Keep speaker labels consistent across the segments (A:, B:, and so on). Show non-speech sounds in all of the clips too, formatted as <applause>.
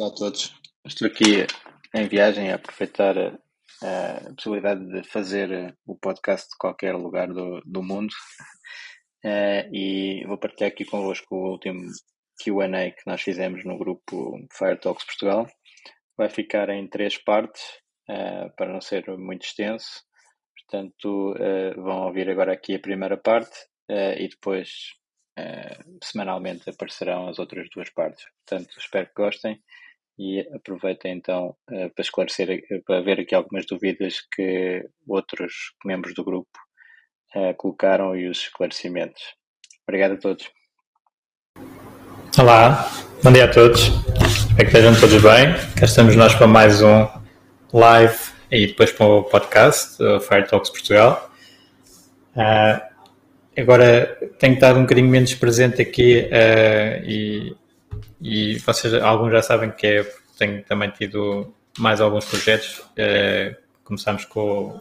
A: Olá a todos. Estou aqui em viagem a aproveitar a, a possibilidade de fazer o podcast de qualquer lugar do, do mundo uh, <laughs> e vou partilhar aqui convosco o último QA que nós fizemos no grupo Fire Talks Portugal. Vai ficar em três partes uh, para não ser muito extenso. Portanto, uh, vão ouvir agora aqui a primeira parte e depois semanalmente aparecerão as outras duas partes. Portanto, espero que gostem e aproveito então uh, para esclarecer, eh, para ver aqui algumas dúvidas que outros membros do grupo uh, colocaram e os esclarecimentos. Obrigado a todos.
B: Olá, bom dia a todos. Espero que estejam todos bem. Cá estamos nós para mais um live e depois para o podcast do Fire Talks Portugal. Uh, agora tenho estado um bocadinho menos presente aqui e e vocês, alguns já sabem que é, tenho também tido mais alguns projetos. Uh, começamos com,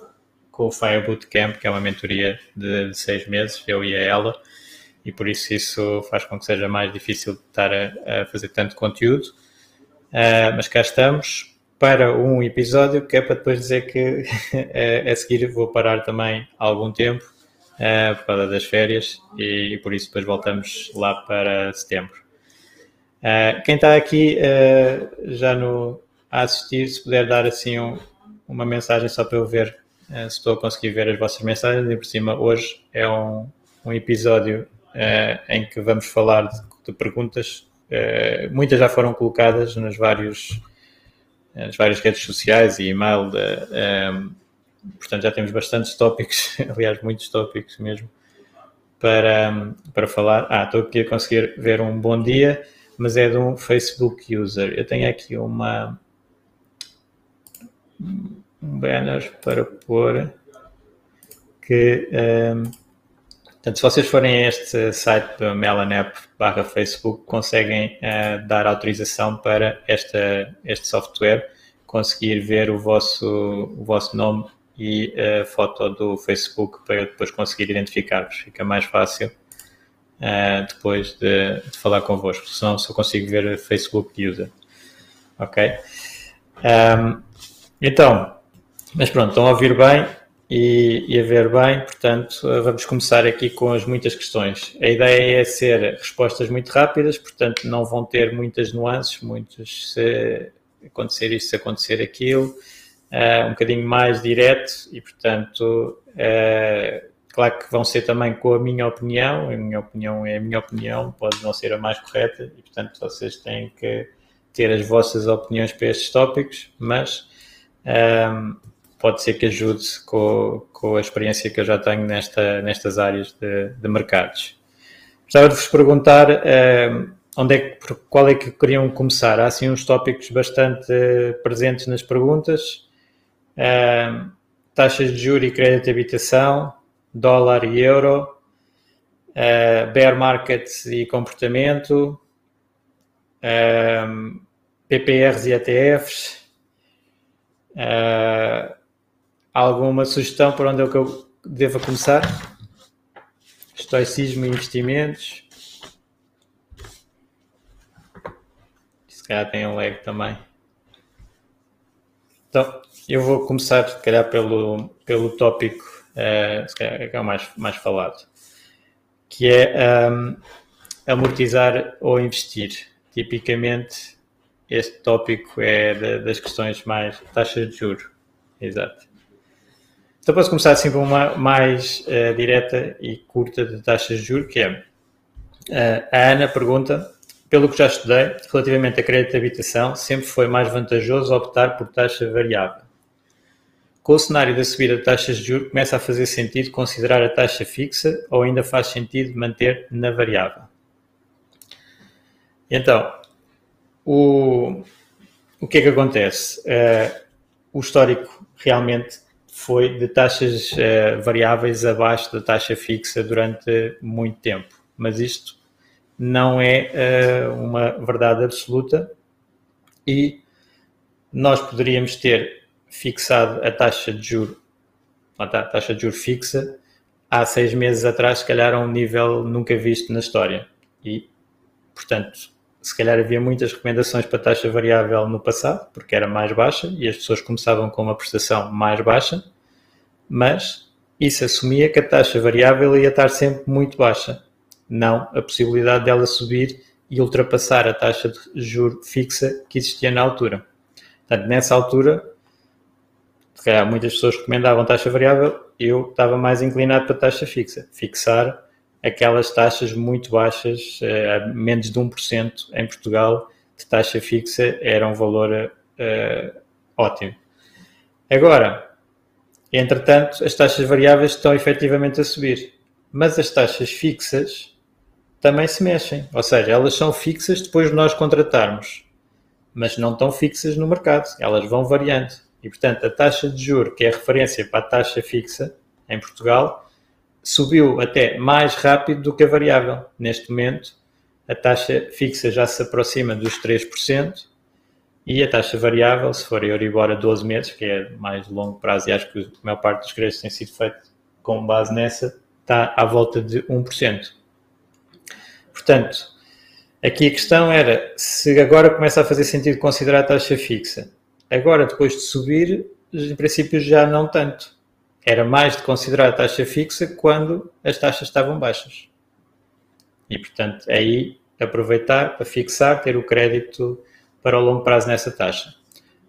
B: com o Fire Bootcamp, que é uma mentoria de, de, seis meses, eu e a ela, e por isso isso faz com que seja mais difícil estar a, a fazer tanto conteúdo. Uh, mas cá estamos para um episódio que é para depois dizer que a, <laughs> a seguir vou parar também algum tempo uh, por causa das férias e, e por isso depois voltamos lá para setembro. Uh, quem está aqui uh, já no, a assistir, se puder dar assim um, uma mensagem só para eu ver uh, se estou a conseguir ver as vossas mensagens. E por cima, hoje é um, um episódio em que vamos falar de, de perguntas. muitas já foram colocadas nos vários, nas várias redes sociais e e-mail. De, portanto, já temos bastantes tópicos, <laughs> aliás, muitos tópicos mesmo, para, para falar. Ah, estou aqui a conseguir ver um bom dia mas é de um Facebook user. Eu tenho aqui uma um banner para pôr que um, portanto, se vocês forem a este site melanep barra Facebook conseguem uh, dar autorização para esta, este software conseguir ver o vosso, o vosso nome e a foto do Facebook para depois conseguir identificar-vos. Fica mais fácil uh, depois de, de, falar convosco, senão só consigo ver Facebook user. Ok? Um, então, mas pronto, estão a ouvir bem e, e, a ver bem, portanto, vamos começar aqui com as muitas questões. A ideia é ser respostas muito rápidas, portanto, não vão ter muitas nuances, muitos se acontecer isto, se acontecer aquilo, uh, um bocadinho mais direto e, portanto, uh, Claro que vão ser também com a minha opinião, a minha opinião é a minha opinião, pode não ser a mais correta e, portanto, vocês têm que ter as vossas opiniões para estes tópicos, mas um, pode ser que ajude com, com a experiência que eu já tenho nesta, nestas áreas de, de mercados. Gostava de vos perguntar um, onde é que, qual é que queriam começar. Há assim uns tópicos bastante presentes nas perguntas. Um, taxas de juros e crédito de habitação, dólar e euro, uh, bear market e comportamento, ehm, PPRs e ETFs. Uh, eh, alguma sugestão por onde é que eu devo começar? Estoicismo e investimentos. Se calhar tem um lag também. Então, eu vou começar, se calhar, pelo, pelo tópico uh, que é o mais, mais falado, que é um, amortizar ou investir. Tipicamente, este tópico é de, das questões mais taxa de juros. Exato. Então posso começar assim com uma mais uh, direta e curta de taxas de juros, que é uh, a Ana pergunta, pelo que já estudei, relativamente a crédito de habitação, sempre foi mais vantajoso optar por taxa variável. Com o cenário da subida de taxas de juros, começa a fazer sentido considerar a taxa fixa ou ainda faz sentido manter na variável? Então, o, o que é que acontece? Uh, o histórico realmente foi de taxas uh, variáveis abaixo da taxa fixa durante muito tempo, mas isto não é uh, uma verdade absoluta e nós poderíamos ter fixado a taxa de juro, a taxa de juro fixa, há seis meses atrás, se calhar a um nível nunca visto na história. E, portanto, se calhar havia muitas recomendações para taxa variável no passado, porque era mais baixa e as pessoas começavam com uma prestação mais baixa, mas isso assumia que a taxa variável ia estar sempre muito baixa, não a possibilidade dela subir e ultrapassar a taxa de juro fixa que existia na altura. Portanto, nessa altura, se calhar muitas pessoas recomendavam taxa variável, eu estava mais inclinado para taxa fixa, fixar aquelas taxas muito baixas, uh, menos de 1% em Portugal, de taxa fixa, era um valor uh, ótimo. Agora, entretanto, as taxas variáveis estão efetivamente a subir, mas as taxas fixas também se mexem, ou seja, elas são fixas depois de nós contratarmos, mas não estão fixas no mercado, elas vão variando. E, portanto, a taxa de juro, que é a referência para a taxa fixa em Portugal, subiu até mais rápido do que a variável. Neste momento, a taxa fixa já se aproxima dos 3% e a taxa variável, se for Euribor a 12 meses, que é mais longo prazo e acho que a maior parte dos créditos tem sido feito com base nessa, está à volta de 1%. Portanto, aqui a questão era se agora começa a fazer sentido considerar a taxa fixa. Agora, depois de subir, em princípio já não tanto era mais de considerar a taxa fixa quando as taxas estavam baixas. E, portanto, aí aproveitar para fixar, ter o crédito para o longo prazo nessa taxa.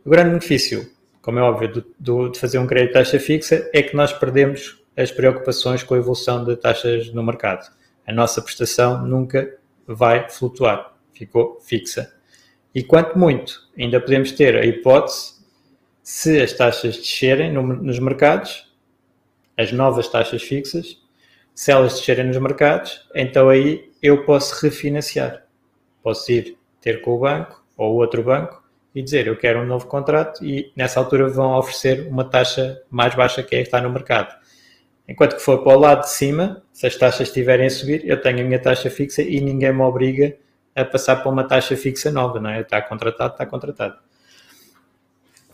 B: O grande benefício, como é óbvio, do, do, de fazer um crédito de taxa fixa é que nós perdemos as preocupações com a evolução de taxas no mercado. A nossa prestação nunca vai flutuar, ficou fixa. E quanto muito, ainda podemos ter a hipótese, se as taxas descerem no, nos mercados, as novas taxas fixas, se elas descerem nos mercados, então aí eu posso refinanciar. Posso ir ter com o banco ou outro banco e dizer eu quero um novo contrato e nessa altura vão oferecer uma taxa mais baixa que é que está no mercado. Enquanto que for para o lado de cima, se as taxas estiverem a subir, eu tenho a minha taxa fixa e ninguém me obriga a passar para uma taxa fixa nova, não é? Está contratado, está contratado.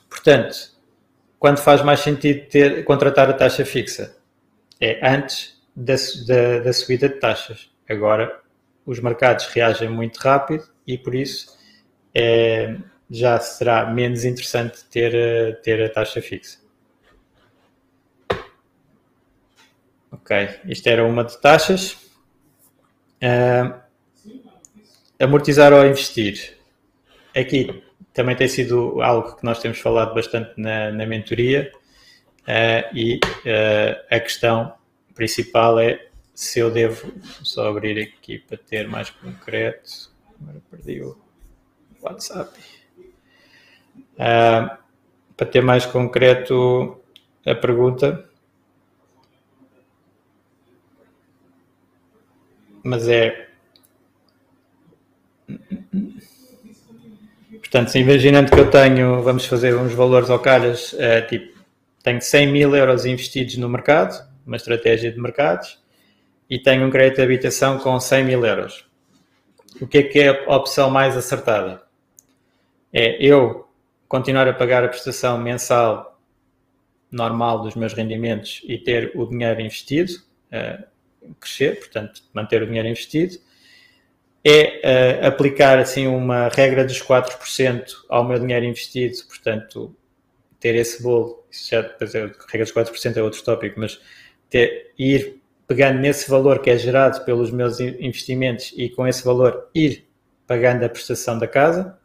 B: Portanto, quando faz mais sentido ter, contratar a taxa fixa? É antes da, da, da subida de taxas. Agora, os mercados reagem muito rápido e por isso é, já será menos interessante ter, ter a taxa fixa. Ok, isto era uma de taxas. Uh, amortizar ou investir. Aqui também tem sido algo que nós temos falado bastante na, na mentoria uh, e uh, a questão principal é se eu devo só abrir aqui para ter mais concreto. Agora perdi o WhatsApp. Uh, para ter mais concreto a pergunta. Mas é Portanto, se imaginando que eu tenho, vamos fazer uns valores ao calhas, é, tipo, tenho 100 mil euros investidos no mercado, uma estratégia de mercados, e tenho um crédito de habitação com 100 mil euros. O que é que é a opção mais acertada? É eu continuar a pagar a prestação mensal normal dos meus rendimentos e ter o dinheiro investido, uh, crescer, portanto, manter o dinheiro investido, é uh, aplicar assim uma regra dos 4% ao meu dinheiro investido, portanto, ter esse bolo, isso já depois é, a regra dos 4% é outro tópico, mas ter, ir pegando nesse valor que é gerado pelos meus investimentos e com esse valor ir pagando a prestação da casa,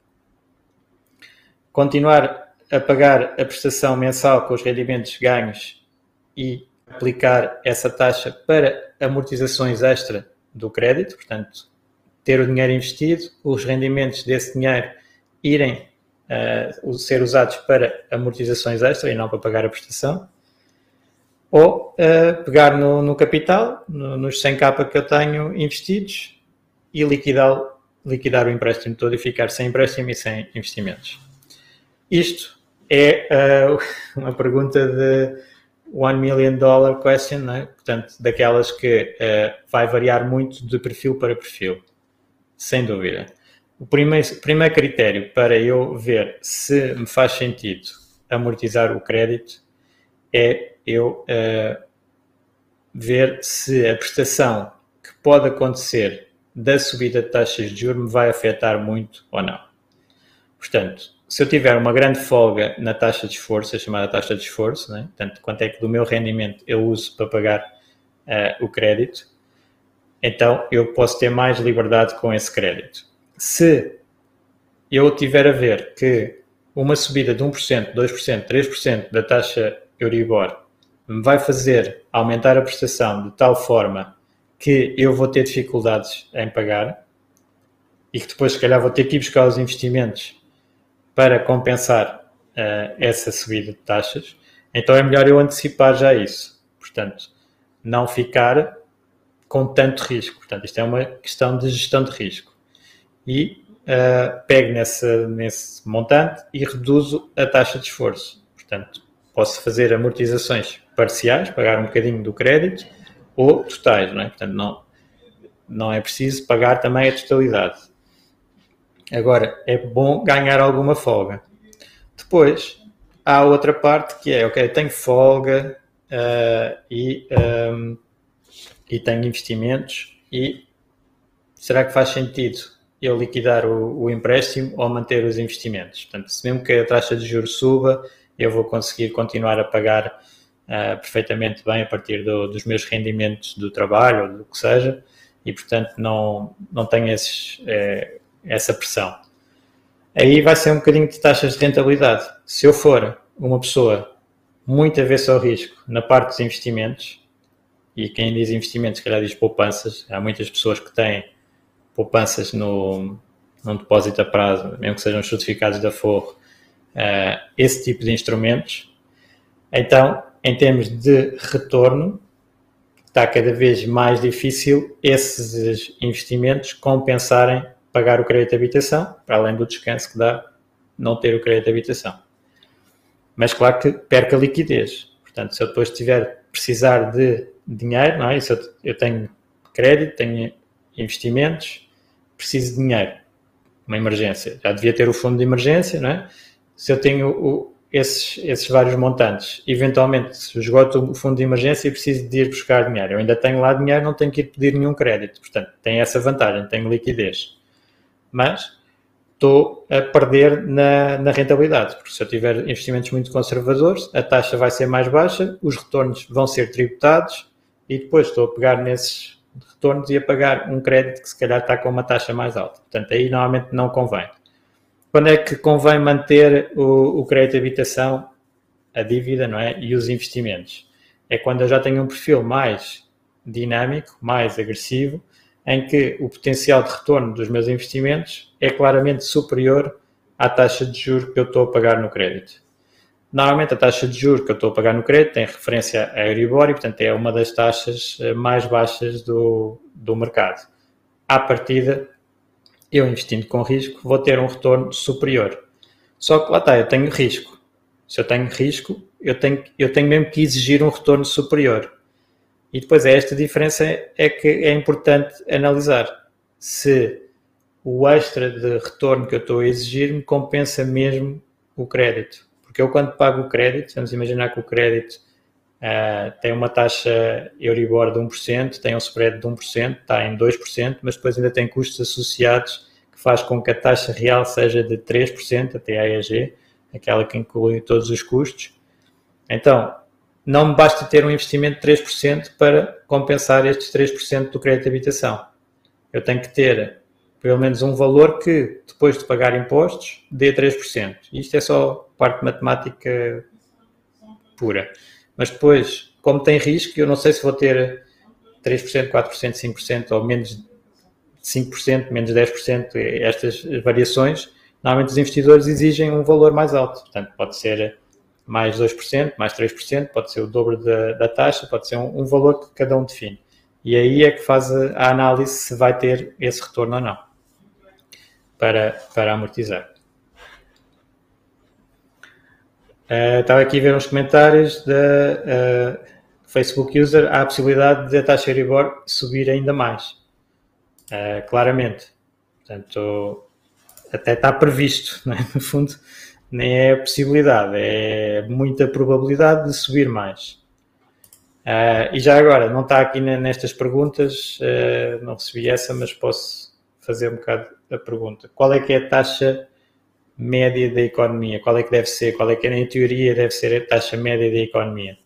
B: continuar a pagar a prestação mensal com os rendimentos ganhos e aplicar essa taxa para amortizações extra do crédito, portanto, ter o dinheiro investido, os rendimentos desse dinheiro irem uh, ser usados para amortizações extra e não para pagar a prestação, ou uh, pegar no, no capital, no, nos 100k que eu tenho investidos e liquidar, liquidar o empréstimo todo e ficar sem empréstimo e sem investimentos. Isto é uh, <laughs> uma pergunta de one million dollar question, né? portanto, daquelas que vai variar muito de perfil para perfil, sem dúvida. O primeiro, primeiro critério para eu ver se me faz sentido amortizar o crédito é eu uh, ver se a prestação que pode acontecer da subida de taxas de juros me vai afetar muito ou não. Portanto, se eu tiver uma grande folga na taxa de esforço, a chamada taxa de esforço, né? portanto, quanto é que do meu rendimento eu uso para pagar uh, o crédito, então eu posso ter mais liberdade com esse crédito. Se eu tiver a ver que uma subida de 1%, 2%, 3% da taxa Euribor me vai fazer aumentar a prestação de tal forma que eu vou ter dificuldades em pagar e que depois, se calhar, vou ter que ir buscar os investimentos para compensar uh, essa subida de taxas, então é melhor eu antecipar já isso. Portanto, não ficar com tanto risco. Portanto, isto é uma questão de gestão de risco. E uh, pego nesse, nesse montante e reduzo a taxa de esforço. Portanto, posso fazer amortizações parciais, pagar um bocadinho do crédito, ou totais, não é? Portanto, não, não é preciso pagar também a totalidade. Agora, é bom ganhar alguma folga. Depois, há outra parte que é, ok, tenho folga uh, e, um, ehm, e tenho investimentos e será que faz sentido eu liquidar o, o, empréstimo ou manter os investimentos? Portanto, se mesmo que a taxa de juros suba, eu vou conseguir continuar a pagar uh, perfeitamente bem a partir do, dos meus rendimentos do trabalho ou do que seja e, portanto, não, não tenho esses... Eh, essa pressão. Aí vai ser um bocadinho de taxas de rentabilidade. Se eu for uma pessoa muito avessa ao risco na parte dos investimentos, e quem diz investimentos, se calhar diz poupanças, há muitas pessoas que têm poupanças no, num depósito a prazo, mesmo que sejam os certificados da Forro, uh, esse tipo de instrumentos. Então, em termos de retorno, está cada vez mais difícil esses investimentos compensarem pagar o crédito de habitação, para além do descanso que dá não ter o crédito de habitação. Mas claro que perca liquidez. Portanto, se eu depois tiver precisar de dinheiro, não é? se eu, eu tenho crédito, tenho investimentos, preciso de dinheiro, uma emergência. Já devia ter o fundo de emergência, não é? Se eu tenho o, esses, esses vários montantes, eventualmente se esgoto o fundo de emergência e preciso de ir buscar dinheiro. Eu ainda tenho lá dinheiro, não tenho que ir pedir nenhum crédito. Portanto, tem essa vantagem, tenho liquidez mas estou a perder na, na, rentabilidade, porque se eu tiver investimentos muito conservadores, a taxa vai ser mais baixa, os retornos vão ser tributados e depois estou a pegar nesses retornos e a pagar um crédito que se calhar está com uma taxa mais alta. Portanto, aí normalmente não convém. Quando é que convém manter o, o crédito de habitação, a dívida, não é? E os investimentos? É quando eu já tenho um perfil mais dinâmico, mais agressivo, em que o potencial de retorno dos meus investimentos é claramente superior à taxa de juros que eu estou a pagar no crédito. Normalmente a taxa de juros que eu estou a pagar no crédito tem referência a Euribor e, portanto, é uma das taxas eh, mais baixas do, do mercado. À partida, eu investindo com risco, vou ter um retorno superior. Só que lá está, eu tenho risco. Se eu tenho risco, eu tenho, eu tenho mesmo que exigir um retorno superior. E depois é esta diferença é que é importante analisar se o extra de retorno que eu estou a exigir me compensa mesmo o crédito. Porque eu quando pago o crédito, vamos imaginar que o crédito uh, tem uma taxa Euribor de 1%, tem um spread de 1%, está em 2%, mas depois ainda tem custos associados que faz com que a taxa real seja de 3%, até a EAG, aquela que inclui todos os custos. Então, não me basta ter um investimento de 3% para compensar estes 3% do crédito de habitação. Eu tenho que ter pelo menos um valor que, depois de pagar impostos, dê 3%. Isto é só parte matemática pura. Mas depois, como tem risco, eu não sei se vou ter 3%, 4%, 5% ou menos 5%, menos 10%, estas variações, normalmente os investidores exigem um valor mais alto. Portanto, pode ser mais 2%, mais 3%, pode ser o dobro da, da taxa, pode ser um, um, valor que cada um define. E aí é que faz a análise se vai ter esse retorno ou não para, para amortizar. Uh, estava aqui a ver uns comentários da uh, Facebook User. Há a possibilidade de a taxa Euribor subir ainda mais. Uh, claramente. Portanto, até está previsto, <laughs> é? no fundo, nem é possibilidade, é muita probabilidade de subir mais. E já agora, não está aqui nestas perguntas, não recebi essa, mas posso fazer um bocado a pergunta. Qual é que é a taxa média da economia? Qual é que deve ser? Qual é que, em teoria, deve ser a taxa média da economia?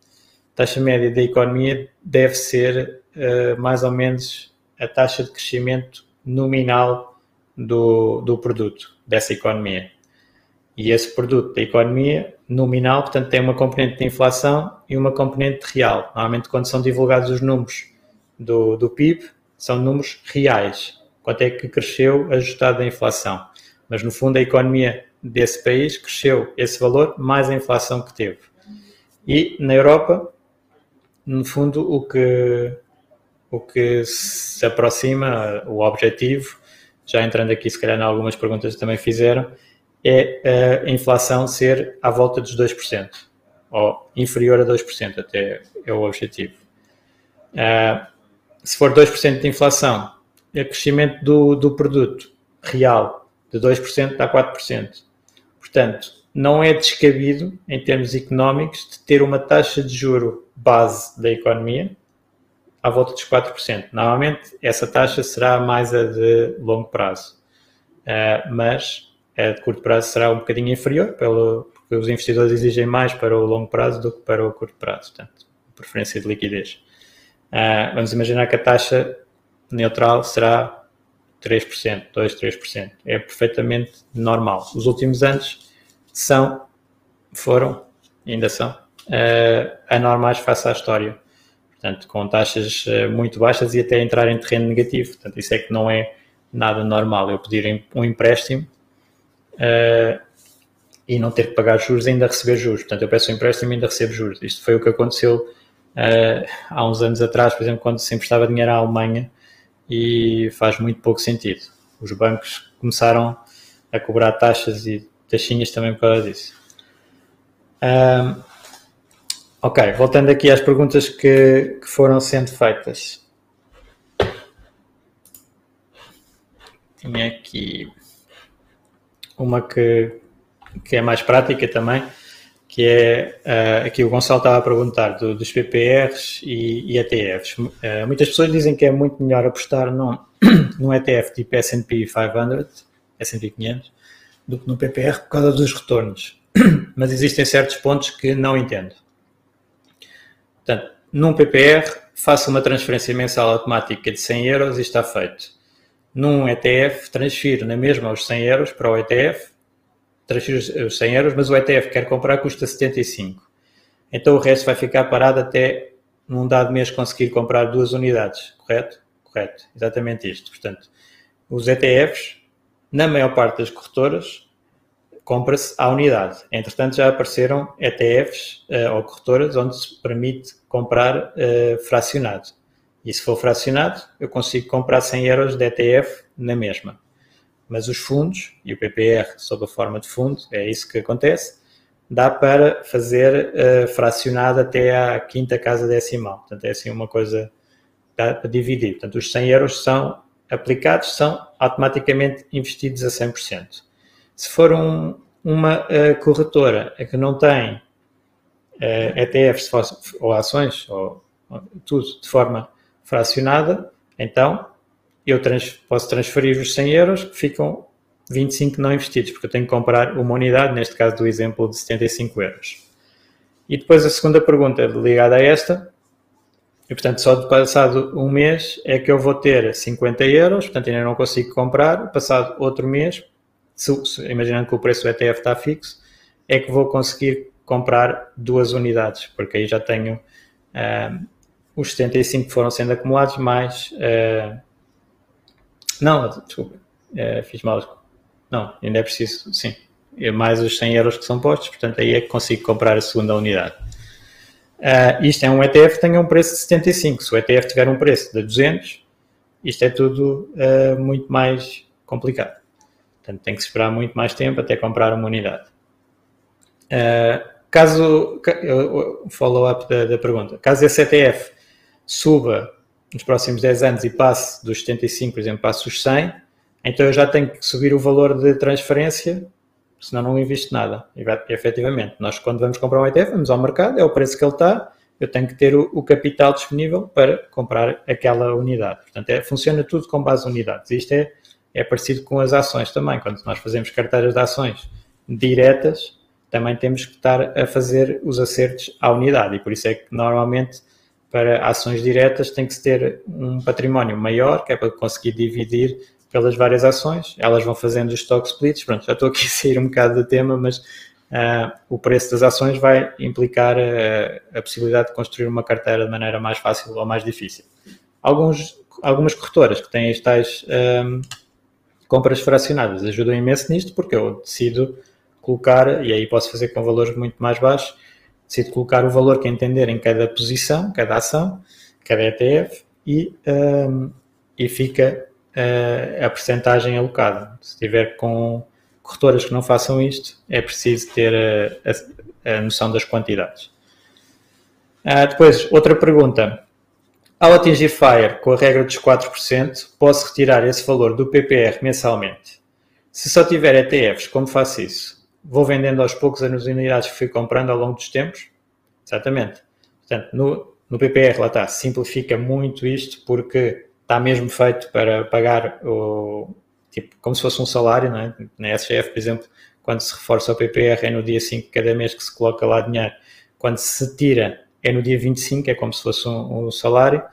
B: A taxa média da economia deve ser uh, mais ou menos a taxa de crescimento nominal do, do produto, dessa economia. E esse produto da economia nominal, portanto, tem uma componente de inflação e uma componente real. Normalmente, quando são divulgados os números do, do PIB, são números reais. Quanto é que cresceu ajustado à inflação? Mas, no fundo, a economia desse país cresceu esse valor mais a inflação que teve. E na Europa, no fundo, o que, o que se aproxima, o objetivo, já entrando aqui se calhar em algumas perguntas que também fizeram, é a inflação ser à volta dos 2%, ou inferior a 2%, até é o objetivo. Uh, se for 2% de inflação, o crescimento do, do produto real de 2% dá 4%. Portanto, não é descabido, em termos económicos, de ter uma taxa de juro base da economia à volta dos 4%. Normalmente, essa taxa será mais a de longo prazo. Uh, mas a de curto prazo será um bocadinho inferior, pelo, porque os investidores exigem mais para o longo prazo do que para o curto prazo. Portanto, preferência de liquidez. Uh, vamos imaginar que a taxa neutral será 3%, 2, 3%. É perfeitamente normal. Os últimos anos são, foram, ainda são, uh, anormais face à história portanto, com taxas eh, muito baixas e até entrar em terreno negativo. Portanto, isso é que não é nada normal. Eu pedir um empréstimo uh, e não ter que pagar juros e ainda receber juros. Portanto, eu peço um empréstimo e ainda recebo juros. Isto foi o que aconteceu uh, há uns anos atrás, por exemplo, quando se emprestava dinheiro à Alemanha e faz muito pouco sentido. Os bancos começaram a cobrar taxas e taxinhas também por causa disso. Um, Ok, voltando aqui às perguntas que, que foram sendo feitas. Tinha aqui uma que, que é mais prática também, que é uh, aqui o Gonçalo estava a perguntar do, dos PPRs e, e ETFs. Uh, eh, muitas pessoas dizem que é muito melhor apostar num, <coughs> num ETF tipo S&P 500, S&P 500, do que no PPR por causa dos retornos. <coughs> Mas existem certos pontos que não entendo. Portanto, num PPR, faça uma transferência mensal automática de 100 euros e está feito. Num ETF, transfiro na mesma os 100 euros para o ETF, transfiro os 100 euros, mas o ETF quer comprar custa 75. Então o resto vai ficar parado até num dado mês conseguir comprar duas unidades, correto? Correto, exatamente isto. Portanto, os ETFs, na maior parte das corretoras, compra-se à unidade. Entretanto, já apareceram ETFs uh, eh, ou corretoras onde se permite comprar uh, fracionado. E se for fracionado, eu consigo comprar 100 euros de ETF na mesma. Mas os fundos, e o PPR sob a forma de fundo, é isso que acontece, dá para fazer uh, fracionado até à quinta casa decimal. Portanto, é assim uma coisa, dá para dividir. Portanto, os 100 euros são aplicados, são automaticamente investidos a 100%. Se for um, uma uh, corretora que não tem uh, eh, ETFs ou ações, ou, ou, tudo de forma fracionada, então eu trans, posso transferir os 100 euros, ficam 25 não investidos, porque eu tenho que comprar uma unidade, neste caso do exemplo de 75 euros. E depois a segunda pergunta ligada a esta e, portanto, só de passado um mês é que eu vou ter 50 euros, portanto, ainda não consigo comprar. Passado outro mês, imaginando que o preço do ETF está fixo, é que vou conseguir comprar duas unidades, porque aí já tenho uh, os 75 que foram sendo acumulados, mais. Uh, não, desculpa, uh, fiz mal. Não, ainda é preciso, sim, mais os 100 euros que são postos, portanto, aí é que consigo comprar a segunda unidade. Uh, isto é um ETF que tenha um preço de 75. Se o ETF tiver um preço de 200, isto é tudo uh, muito mais complicado. Portanto, tem que esperar muito mais tempo até comprar uma unidade. Uh, caso, follow-up da, da, pergunta, caso esse ETF suba nos próximos 10 anos e passe dos 75, por exemplo, passe os 100, então eu já tenho que subir o valor de transferência senão não invisto nada. E, efetivamente, nós quando vamos comprar um ETF, vamos ao mercado, é o preço que ele está, eu tenho que ter o, o capital disponível para comprar aquela unidade. Portanto, é, funciona tudo com base em unidades. Isto é, é parecido com as ações também. Quando nós fazemos carteiras de ações diretas, também temos que estar a fazer os acertos à unidade. E por isso é que normalmente para ações diretas tem que se ter um património maior, que é para conseguir dividir pelas várias ações, elas vão fazendo os stock splits. Pronto, já estou aqui a sair um bocado do tema, mas uh, o preço das ações vai implicar uh, a possibilidade de construir uma carteira de maneira mais fácil ou mais difícil. Alguns, algumas corretoras que têm as tais um, compras fracionadas ajudam imenso nisto, porque eu decido colocar, e aí posso fazer com valores muito mais baixos, decido colocar o valor que entender em cada posição, cada ação, cada ETF, e, um, e fica a percentagem alocada. Se tiver com corretoras que não façam isto, é preciso ter a, a, a noção das quantidades. Uh, depois, outra pergunta. Ao atingir FIRE com a regra dos 4%, posso retirar esse valor do PPR mensalmente. Se só tiver ETFs, como faço isso? Vou vendendo aos poucos as unidades que fui comprando ao longo dos tempos? Exatamente. Portanto, no, no PPR, lá está, simplifica muito isto porque está mesmo feito para pagar o tipo como se fosse um salário, não é? Na SGF, por exemplo, quando se reforça o PPR é no dia 5 cada mês que se coloca lá dinheiro. Quando se tira é no dia 25, é como se fosse um, um salário,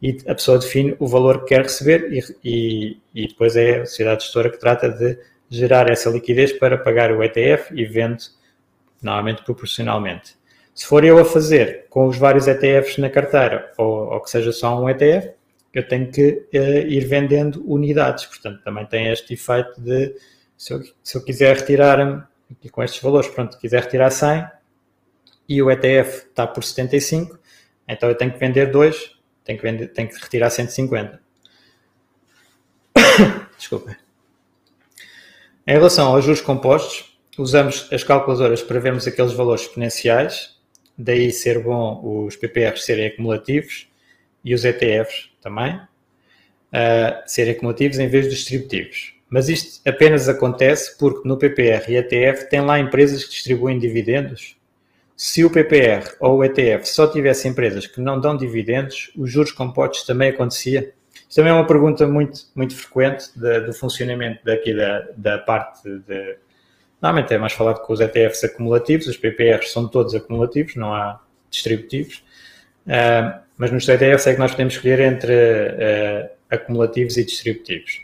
B: e a pessoa define o valor que quer receber e, e, e depois é a sociedade gestora que trata de gerar essa liquidez para pagar o ETF e vende normalmente proporcionalmente. Se for eu a fazer com os vários ETFs na carteira ou, ou que seja só um ETF, eu tenho que uh, ir vendendo unidades. Portanto, também tem este efeito de, se eu, se eu quiser retirar, com estes valores, pronto, quiser retirar 100 e o ETF está por 75, então eu tenho que vender dois, tenho que, vender, tenho que retirar 150. <coughs> Desculpa. Em relação aos juros compostos, usamos as calculadoras para vermos aqueles valores exponenciais, daí ser bom os PPRs serem acumulativos e os ETFs também uh, serem acumulativos em vez de distributivos. Mas isto apenas acontece porque no PPR e ETF tem lá empresas que distribuem dividendos. Se o PPR ou o ETF só tivesse empresas que não dão dividendos, os juros compostos também acontecia? Isto também é uma pergunta muito, muito frequente de, do funcionamento daqui da, da parte de. Normalmente é mais falado com os ETFs acumulativos, os PPRs são todos acumulativos, não há distributivos. Uh, mas nos ETFs é que nós podemos escolher entre uh, acumulativos e distributivos.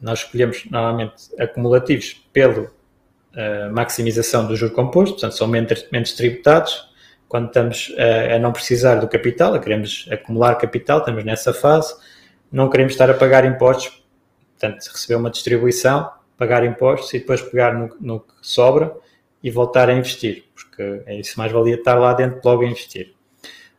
B: Nós escolhemos normalmente acumulativos pela uh, maximização do juro composto, portanto são menos, menos tributados. Quando estamos uh, a não precisar do capital, queremos acumular capital, estamos nessa fase, não queremos estar a pagar impostos, portanto receber uma distribuição, pagar impostos e depois pegar no, no que sobra e voltar a investir, porque é isso mais valia estar lá dentro logo a investir.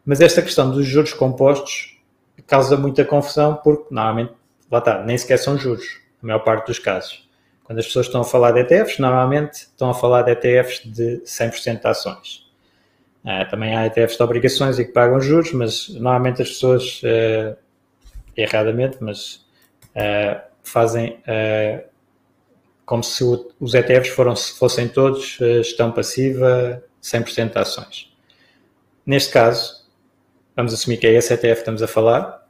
B: Mas esta questão dos juros compostos causa muita confusão porque normalmente, lá está, nem sequer são juros, na maior parte dos casos. Quando as pessoas estão a falar de ETFs, normalmente estão a falar de ETFs de 100% de ações. Uh, também há ETFs de obrigações e que pagam juros, mas normalmente as pessoas, uh, erradamente, mas uh, fazem como se o, os ETFs foram, fossem todos gestão passiva, 100% de ações. Neste caso, vamos assumir que é esse ETF que estamos a falar,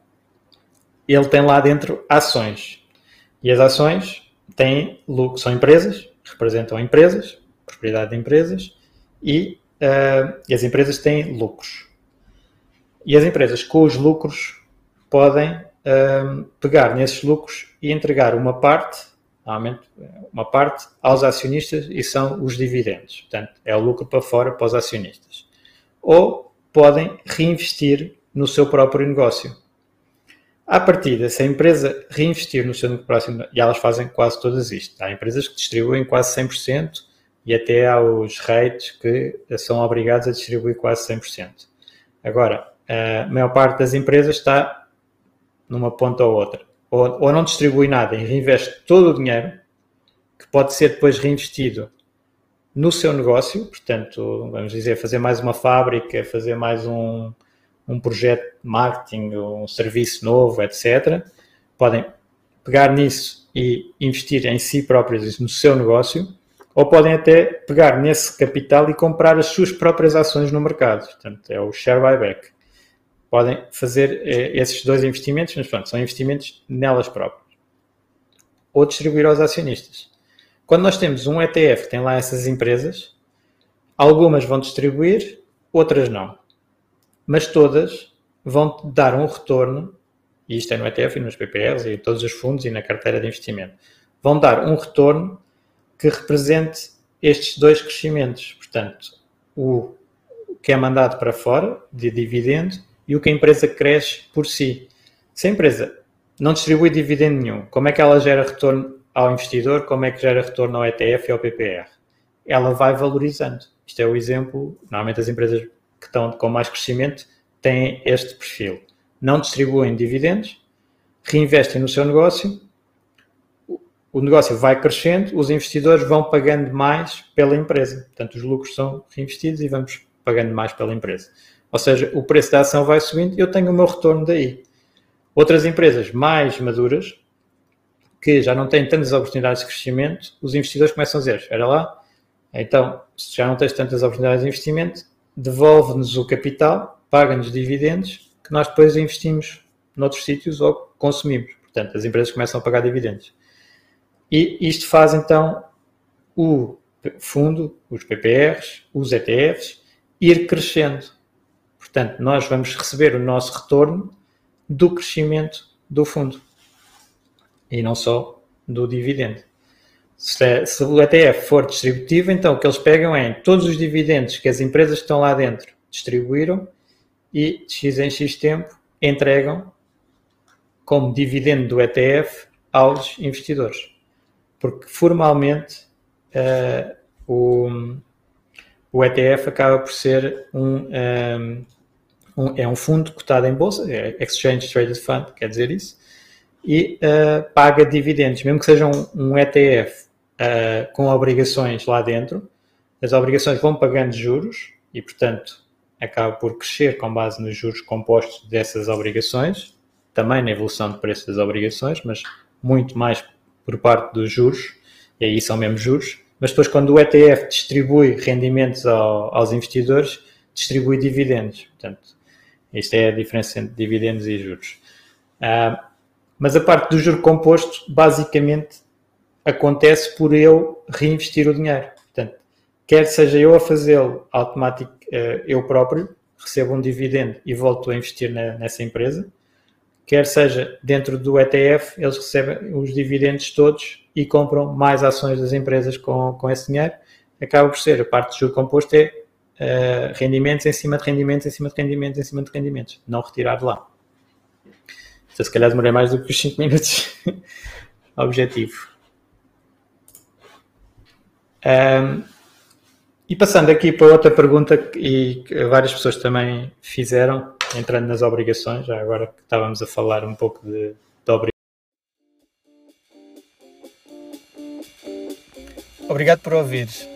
B: ele tem lá dentro ações. E as ações têm lucro, são empresas, representam empresas, propriedade de empresas, e, uh, e as empresas têm lucros. E as empresas com os lucros podem um, pegar nesses lucros e entregar uma parte, uma parte, aos acionistas e são os dividendos. Portanto, é o lucro para fora para os acionistas. Ou podem reinvestir no seu próprio negócio. À partida, se a empresa reinvestir no seu próximo, e elas fazem quase todas isto, há empresas que distribuem quase 100% e até há os rates que são obrigados a distribuir quase 100%. Agora, a maior parte das empresas está numa ponta ou outra. Ou, ou não distribui nada e reinveste todo o dinheiro, que pode ser depois reinvestido no seu negócio, portanto, vamos dizer, fazer mais uma fábrica, fazer mais um, um projeto de marketing, um serviço novo, etc. Podem pegar nisso e investir em si próprios no seu negócio, ou podem até pegar nesse capital e comprar as suas próprias ações no mercado. Portanto, é o share buyback. Podem fazer eh, esses dois investimentos, mas pronto, são investimentos nelas próprias. Ou distribuir aos acionistas. Quando nós temos um ETF que tem lá essas empresas, algumas vão distribuir, outras não mas todas vão dar um retorno, e isto é no ETF e nos PPRs e todos os fundos e na carteira de investimento, vão dar um retorno que represente estes dois crescimentos. Portanto, o que é mandado para fora de dividendo e o que a empresa cresce por si. Se a empresa não distribui dividendo nenhum, como é que ela gera retorno ao investidor? Como é que gera retorno ao ETF e ao PPR? Ela vai valorizando. Isto é o exemplo, normalmente as empresas que estão com mais crescimento têm este perfil. Não distribuem dividendos, reinvestem no seu negócio, o negócio vai crescendo, os investidores vão pagando mais pela empresa. Portanto, os lucros são reinvestidos e vamos pagando mais pela empresa. Ou seja, o preço da ação vai subindo e eu tenho o meu retorno daí. Outras empresas mais maduras, que já não têm tantas oportunidades de crescimento, os investidores começam a dizer: espera lá, então, se já não tens tantas oportunidades de investimento, devolve-nos o capital, paga-nos dividendos, que nós depois investimos noutros sítios ou consumimos. Portanto, as empresas começam a pagar dividendos. E isto faz então o fundo, os PPRs, os ETFs, ir crescendo. Portanto, nós vamos receber o nosso retorno do crescimento do fundo e não só do dividendo. Se, é, se, o ETF for distributivo, então o que eles pegam é todos os dividendos que as empresas que estão lá dentro distribuíram e de X em X tempo entregam como dividendo do ETF aos investidores. Porque formalmente uh, o, o ETF acaba por ser um, um, eh, um, é um fundo cotado em bolsa, é Exchange Traded Fund, quer dizer isso, e uh, paga dividendos, mesmo que seja um, um ETF uh, com obrigações lá dentro. As obrigações vão pagando juros e, portanto, acaba por crescer com base nos juros compostos dessas obrigações, também na evolução de preço das obrigações, mas muito mais por parte dos juros, e aí são mesmo juros. Mas depois, quando o ETF distribui rendimentos ao, aos investidores, distribui dividendos. Portanto, isto é a diferença entre dividendos e juros. Uh, mas a parte do juro composto, basicamente, acontece por eu reinvestir o dinheiro. Portanto, quer seja eu a fazê-lo automático, eh, eu próprio, recebo um dividendo e volto a investir nessa empresa, quer seja dentro do ETF, eles recebem os dividendos todos e compram mais ações das empresas com, com esse dinheiro. Acaba por ser a parte de juro composto é uh, rendimentos em cima de rendimentos, em cima de rendimentos, em cima de rendimentos, não retirar de lá. Então, se calhar demorei mais do que os 5 minutos <laughs> objetivo. Um, e passando aqui para outra pergunta e que várias pessoas também fizeram, entrando nas obrigações, já agora que estávamos a falar um pouco de, de obrigações. Obrigado por ouvires.